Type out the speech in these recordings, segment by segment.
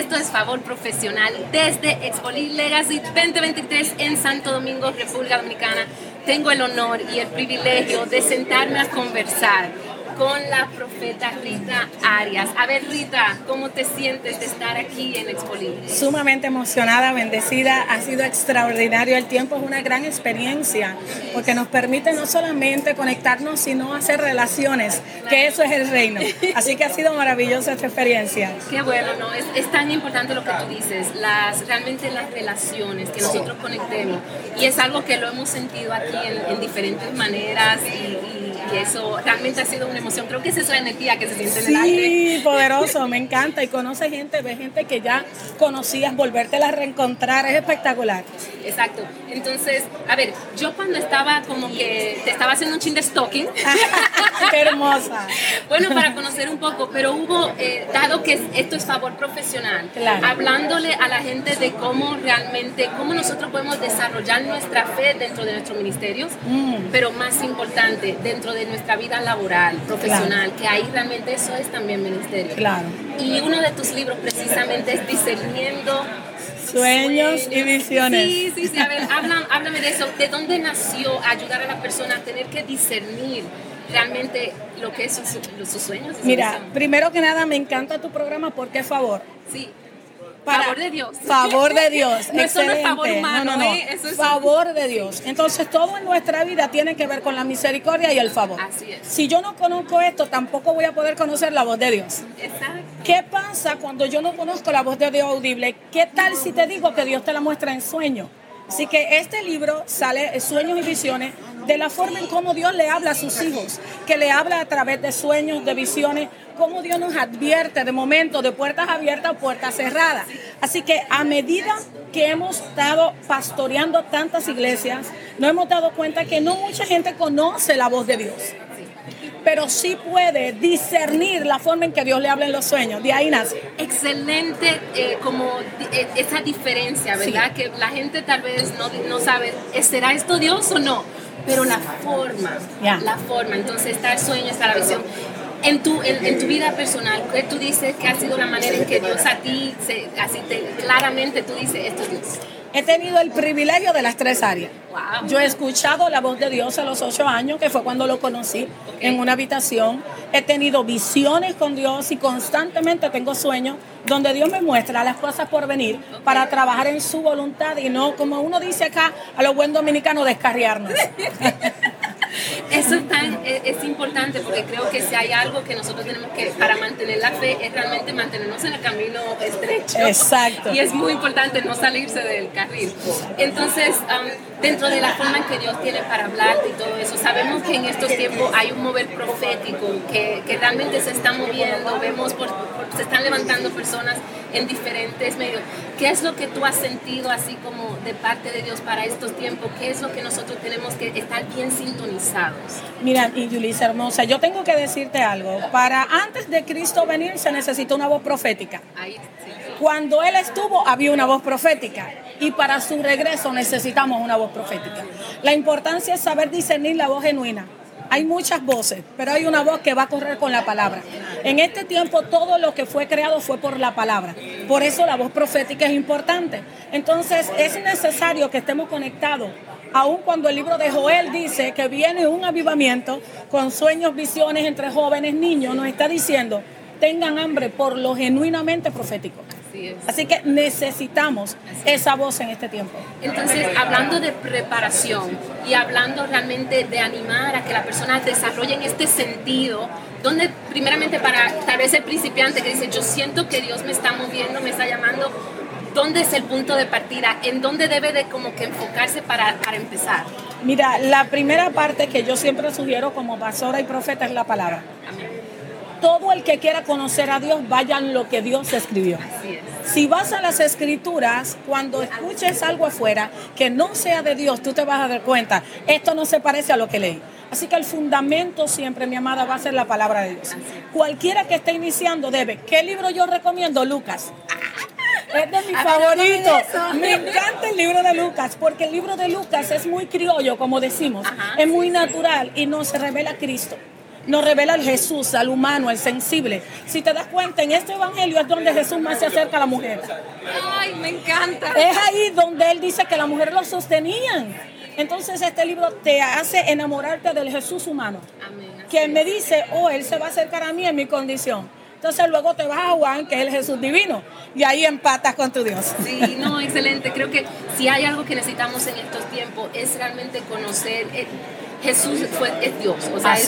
Esto es Favor Profesional desde Expolir Legacy 2023 en Santo Domingo, República Dominicana. Tengo el honor y el privilegio de sentarme a conversar con la profeta Rita Arias. A ver, Rita, ¿cómo te sientes de estar aquí en Expo Sumamente emocionada, bendecida. Ha sido extraordinario. El tiempo es una gran experiencia porque nos permite no solamente conectarnos, sino hacer relaciones, que eso es el reino. Así que ha sido maravillosa esta experiencia. Qué bueno, ¿no? Es, es tan importante lo que tú dices, las, realmente las relaciones, que nosotros conectemos. Y es algo que lo hemos sentido aquí en, en diferentes maneras y y eso realmente ha sido una emoción. Creo que es esa energía que se siente en el aire. Sí, poderoso, me encanta. Y conoce gente, ve gente que ya conocías, volvértela a reencontrar, es espectacular. Exacto. Entonces, a ver, yo cuando estaba como que te estaba haciendo un chin de stalking. Qué hermosa. bueno, para conocer un poco, pero hubo, eh, dado que esto es favor profesional, hablándole a la gente de cómo realmente, cómo nosotros podemos desarrollar nuestra fe dentro de nuestros ministerios, mm. pero más importante, dentro de nuestra vida laboral, profesional, que ahí realmente eso es también ministerio. Claro. Y uno de tus libros precisamente es Discerniendo Sueños, y visiones. Sí, sí, sí. A ver, háblame, de eso. ¿De dónde nació ayudar a la persona a tener que discernir realmente lo que es sus, sueños? Mira, primero que nada, me encanta tu programa porque, favor. Sí. Favor de Dios. Favor de Dios. no Excelente. favor humano, no, no, no. ¿eh? favor de Dios. Entonces, todo en nuestra vida tiene que ver con la misericordia y el favor. Así es. Si yo no conozco esto, tampoco voy a poder conocer la voz de Dios. Exacto. ¿Qué pasa cuando yo no conozco la voz de Dios audible? ¿Qué tal si te digo que Dios te la muestra en sueño? Así que este libro sale Sueños y Visiones de la forma en cómo Dios le habla a sus hijos, que le habla a través de sueños, de visiones, cómo Dios nos advierte de momentos de puertas abiertas o puertas cerradas. Así que a medida que hemos estado pastoreando tantas iglesias, nos hemos dado cuenta que no mucha gente conoce la voz de Dios pero sí puede discernir la forma en que Dios le habla en los sueños. De ahí nace. Excelente eh, como eh, esa diferencia, ¿verdad? Que la gente tal vez no, no sabe, ¿será esto Dios o no? Pero la forma, la forma. Entonces está el sueño, está la visión. En tu, en, tu vida personal, ¿qué tú dices que ha sido la manera en que Dios a ti, se, así te, claramente tú dices, esto es Dios? He tenido el privilegio de las tres áreas. Yo he escuchado la voz de Dios a los ocho años, que fue cuando lo conocí en una habitación. He tenido visiones con Dios y constantemente tengo sueños donde Dios me muestra las cosas por venir para trabajar en su voluntad y no, como uno dice acá, a los buen dominicanos, descarriarnos. Eso es, tan, es, importante porque creo que si hay algo que nosotros tenemos que, para mantener la fe, es realmente mantenernos en el camino estrecho. Exacto. Y es muy importante no salirse del carril. Entonces, dentro de la forma en que Dios tiene para hablarte y todo eso, sabemos que en estos tiempos hay un mover profético que, que realmente se está moviendo, vemos, por, se están levantando personas en diferentes medios. ¿Qué es lo que tú has sentido así como de parte de Dios para estos tiempos? ¿Qué es lo que nosotros tenemos que estar bien sintonizados? Mira, y Julissa hermosa, yo tengo que decirte algo. Para antes de Cristo venir se necesitó una voz profética. Cuando Él estuvo había una voz profética y para su regreso necesitamos una voz profética. La importancia es saber discernir la voz genuina hay muchas voces, pero hay una voz que va a correr con la palabra. En este tiempo todo lo que fue creado fue por la palabra. Por eso la voz profética es importante. Entonces es necesario que estemos conectados. Aun cuando el libro de Joel dice que viene un avivamiento con sueños, visiones entre jóvenes, niños, nos está diciendo, tengan hambre por lo genuinamente profético. Así, que necesitamos esa voz en este tiempo. Entonces, hablando de preparación y hablando realmente de animar a que las personas desarrollen este sentido, donde primeramente para tal vez el principiante que dice, yo siento que Dios me está moviendo, me está llamando, ¿dónde es el punto de partida? ¿En dónde debe de como que enfocarse para, para empezar? Mira, la primera parte que yo siempre sugiero como pastora y profeta es la palabra. Amén todo el que quiera conocer a Dios, vayan lo que Dios escribió. Si vas a las escrituras, cuando escuches algo afuera que no sea de Dios, tú te vas a dar cuenta, esto no se parece a lo que leí. Así que el fundamento siempre, mi amada, va a ser la palabra de Dios. Cualquiera que esté iniciando debe. ¿Qué libro yo recomiendo? Lucas. Es de mis favoritos. Me encanta el libro de Lucas, porque el libro de Lucas es muy criollo, como decimos. Es muy natural y nos revela Cristo. Nos revela el Jesús, al humano, al sensible. Si te das cuenta, en este evangelio es donde Jesús más se acerca a la mujer. Ay, me encanta. Es ahí donde él dice que la mujer lo sostenían. Entonces este libro te hace enamorarte del Jesús humano. Amén. Que me dice, oh, él se va a acercar a mí en mi condición. Entonces luego te vas a Juan, que es el Jesús divino, y ahí empatas con tu Dios. Sí, no, excelente. Creo que si hay algo que necesitamos en estos tiempos es realmente conocer Jesús fue, es Dios, o sea, es,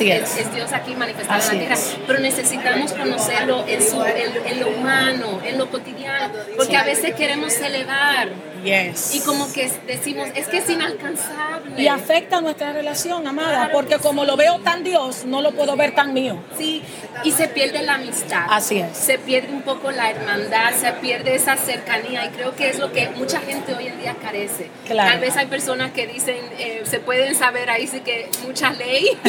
Dios aquí manifestado en la tierra, pero necesitamos conocerlo en, su, en, lo humano, en lo cotidiano, porque a veces queremos elevar y como que decimos, es que es inalcanzable. Y afecta nuestra relación, amada, porque como lo veo tan Dios, no lo puedo ver tan mío. Sí, y se pierde la amistad. Así es. Se pierde un poco la hermandad, se pierde esa cercanía y creo que es lo que mucha gente hoy en día carece. Tal vez hay personas que dicen, eh, se pueden saber ahí sí que mucha ley,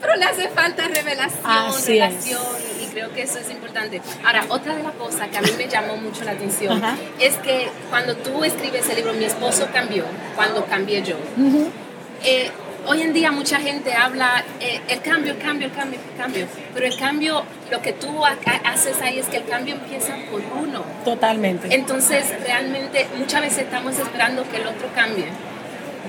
pero le hace falta revelación, relación y creo que eso es importante. Ahora, otra de las cosas que a mí me llamó mucho la atención es que cuando tú escribes el libro Mi esposo cambió, cuando cambié yo, eh, hoy en día mucha gente habla eh, el cambio, el cambio, el cambio, el cambio, pero el cambio, lo que tú haces ahí es que el cambio empieza por uno. Totalmente. Entonces, realmente muchas veces estamos esperando que el otro cambie.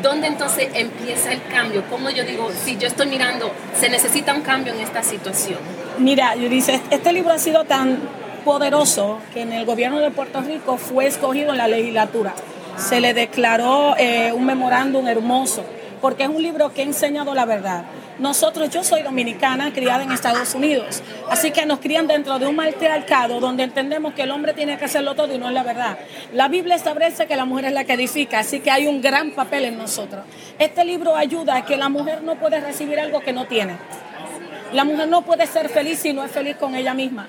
¿Dónde entonces empieza el cambio? Como yo digo, si yo estoy mirando, se necesita un cambio en esta situación. Mira, yo dice, este libro ha sido tan poderoso que en el gobierno de Puerto Rico fue escogido en la legislatura. Se le declaró eh, un memorándum hermoso, porque es un libro que ha enseñado la verdad. Nosotros, yo soy dominicana, criada en Estados Unidos, así que nos crían dentro de un matriarcado donde entendemos que el hombre tiene que hacerlo todo y no es la verdad. La Biblia establece que la mujer es la que edifica, así que hay un gran papel en nosotros. Este libro ayuda a que la mujer no puede recibir algo que no tiene. La mujer no puede ser feliz si no es feliz con ella misma.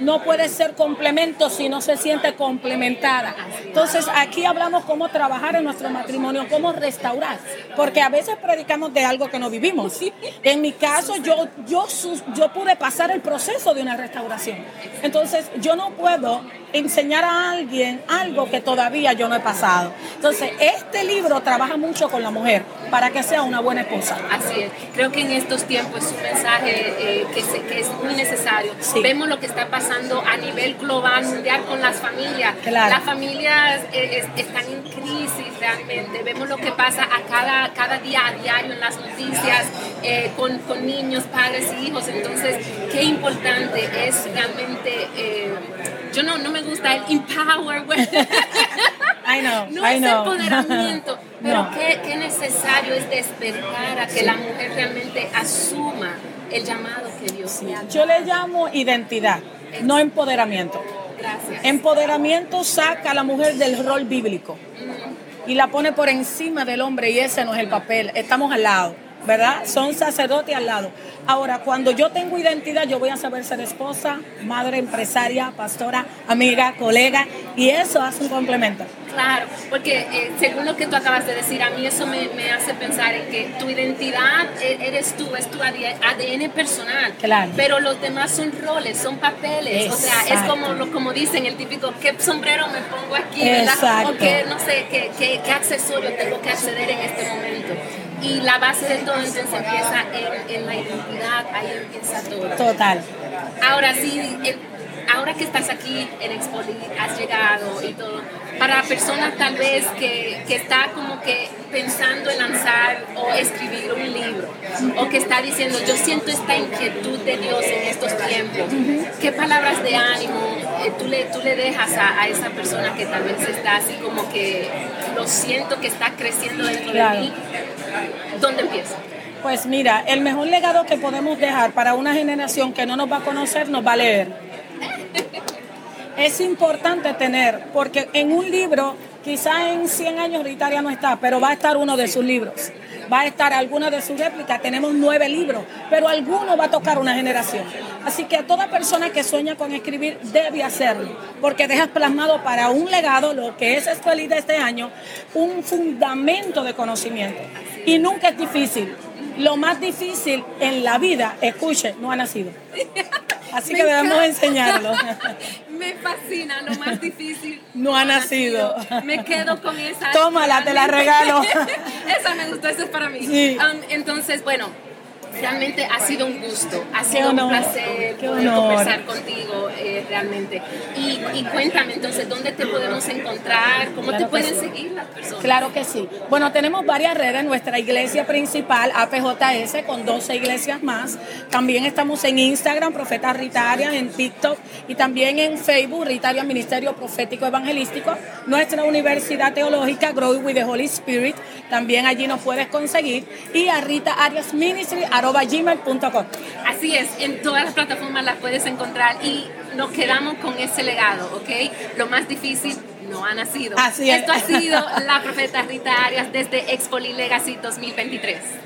No puede ser complemento si no se siente complementada. Entonces aquí hablamos cómo trabajar en nuestro matrimonio, cómo restaurar. Porque a veces predicamos de algo que no vivimos. En mi caso yo, yo, yo pude pasar el proceso de una restauración. Entonces yo no puedo enseñar a alguien algo que todavía yo no he pasado. Entonces, este libro trabaja mucho con la mujer para que sea una buena esposa. Así es. Creo que en estos tiempos es un mensaje eh, que, que, es muy necesario. Vemos lo que está pasando a nivel global, mundial, con las familias. Las familias eh, están en crisis realmente. Vemos lo que pasa a cada, cada día a diario en las noticias eh, con, con, niños, padres y hijos. Entonces, qué importante es realmente yo no, no me gusta el empower, I know, no es empoderamiento, pero qué, necesario es despertar a que la mujer realmente asuma el llamado que Dios le ha Yo le llamo identidad, no empoderamiento. Gracias. Empoderamiento saca a la mujer del rol bíblico y la pone por encima del hombre y ese no es el papel, estamos al lado. ¿Verdad? Son sacerdotes al lado. Ahora, cuando yo tengo identidad, yo voy a saber ser esposa, madre, empresaria, pastora, amiga, colega, y eso hace un complemento. Claro, porque eh, según lo que tú acabas de decir, a mí eso me, hace pensar en que tu identidad e, eres tú, es tu ADN personal. Claro. Pero los demás son roles, son papeles. O sea, es como, como dicen el típico, ¿qué sombrero me pongo aquí? ¿verdad? O qué, no sé, qué, qué, qué accesorio tengo que acceder en este momento. Y la base de todo entonces empieza en, la identidad, ahí empieza todo. Total. Ahora sí, ahora que estás aquí en Expolit, has llegado y todo, para personas tal vez que, que, está como que pensando en lanzar o escribir un libro, o que está diciendo, yo siento esta inquietud de Dios en estos tiempos, ¿qué palabras de ánimo eh, tú, le, tú le dejas a, a, esa persona que tal vez está así como que lo siento que está creciendo dentro de mí? ¿Dónde empieza? Pues mira, el mejor legado que podemos dejar para una generación que no nos va a conocer, nos va a leer. es importante tener, porque en un libro, quizá en 100 años Ritaria no está, pero va a estar uno de sus libros. Va a estar alguna de sus réplicas. Tenemos nueve libros, pero alguno va a tocar una generación. Así que a toda persona que sueña con escribir debe hacerlo, porque dejas plasmado para un legado, lo que es Escuelita este año, un fundamento de conocimiento. Y nunca es difícil. Lo más difícil en la vida, escuche, no ha nacido. Así que debemos enseñarlo. Me fascina, lo más difícil. No, ha nacido. Me quedo con esa. Tómala, te la regalo. esa me gustó, esa es para mí. Um, entonces, bueno, realmente ha sido un gusto, ha sido un placer poder conversar contigo eh, realmente. Y, cuéntame entonces, ¿dónde te podemos encontrar? ¿Cómo te pueden seguir las personas? Claro que sí. Bueno, tenemos varias redes, nuestra iglesia principal, APJS, con 12 iglesias más. También estamos en Instagram, Profeta Ritaria, en TikTok y también en Facebook, Ritaria Ministerio Profético Evangelístico. Nuestra universidad teológica, Growing with the Holy Spirit, también allí nos puedes conseguir. Y a Rita Arias Ministry, gmail.com. Así es, en todas las plataformas las puedes encontrar y nos quedamos con ese legado, ¿ok? Lo más difícil no ha nacido. Así es. Esto ha sido la profeta Rita Arias desde Expo Legacy 2023.